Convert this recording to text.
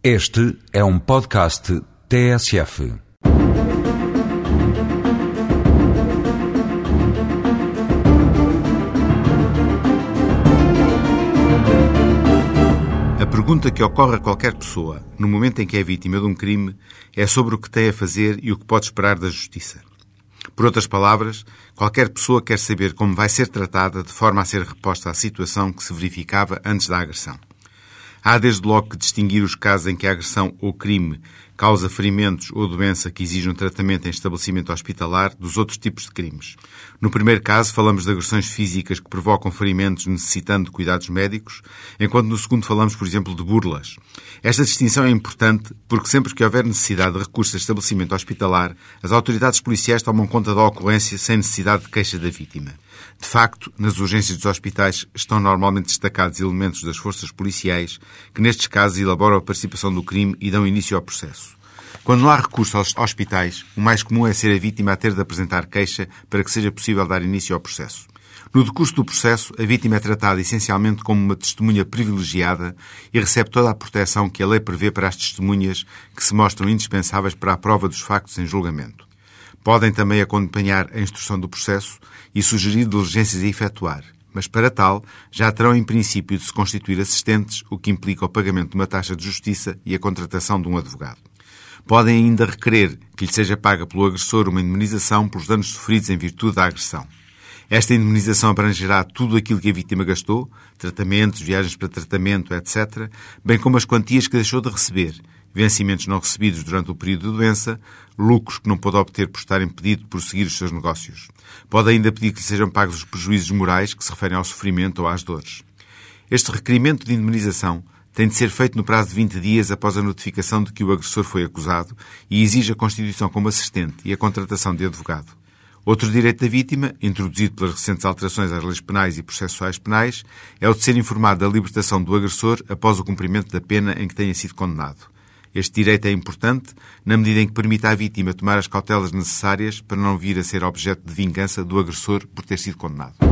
Este é um podcast TSF. A pergunta que ocorre a qualquer pessoa no momento em que é vítima de um crime é sobre o que tem a fazer e o que pode esperar da justiça. Por outras palavras, qualquer pessoa quer saber como vai ser tratada de forma a ser reposta à situação que se verificava antes da agressão. Há desde logo que distinguir os casos em que a agressão ou crime causa ferimentos ou doença que exijam tratamento em estabelecimento hospitalar dos outros tipos de crimes. No primeiro caso, falamos de agressões físicas que provocam ferimentos necessitando de cuidados médicos, enquanto no segundo falamos, por exemplo, de burlas. Esta distinção é importante porque sempre que houver necessidade de recurso a estabelecimento hospitalar, as autoridades policiais tomam conta da ocorrência sem necessidade de queixa da vítima. De facto, nas urgências dos hospitais estão normalmente destacados elementos das forças policiais que, nestes casos, elaboram a participação do crime e dão início ao processo. Quando não há recurso aos hospitais, o mais comum é ser a vítima a ter de apresentar queixa para que seja possível dar início ao processo. No decurso do processo, a vítima é tratada essencialmente como uma testemunha privilegiada e recebe toda a proteção que a lei prevê para as testemunhas que se mostram indispensáveis para a prova dos factos em julgamento. Podem também acompanhar a instrução do processo e sugerir diligências a efetuar, mas para tal já terão em princípio de se constituir assistentes, o que implica o pagamento de uma taxa de justiça e a contratação de um advogado. Podem ainda requerer que lhe seja paga pelo agressor uma indemnização pelos danos sofridos em virtude da agressão. Esta indemnização abrangerá tudo aquilo que a vítima gastou, tratamentos, viagens para tratamento, etc., bem como as quantias que deixou de receber, vencimentos não recebidos durante o período de doença, lucros que não pôde obter por estar impedido de prosseguir os seus negócios. Pode ainda pedir que lhe sejam pagos os prejuízos morais que se referem ao sofrimento ou às dores. Este requerimento de indemnização tem de ser feito no prazo de 20 dias após a notificação de que o agressor foi acusado e exige a constituição como assistente e a contratação de advogado. Outro direito da vítima, introduzido pelas recentes alterações às leis penais e processuais penais, é o de ser informado da libertação do agressor após o cumprimento da pena em que tenha sido condenado. Este direito é importante na medida em que permite à vítima tomar as cautelas necessárias para não vir a ser objeto de vingança do agressor por ter sido condenado.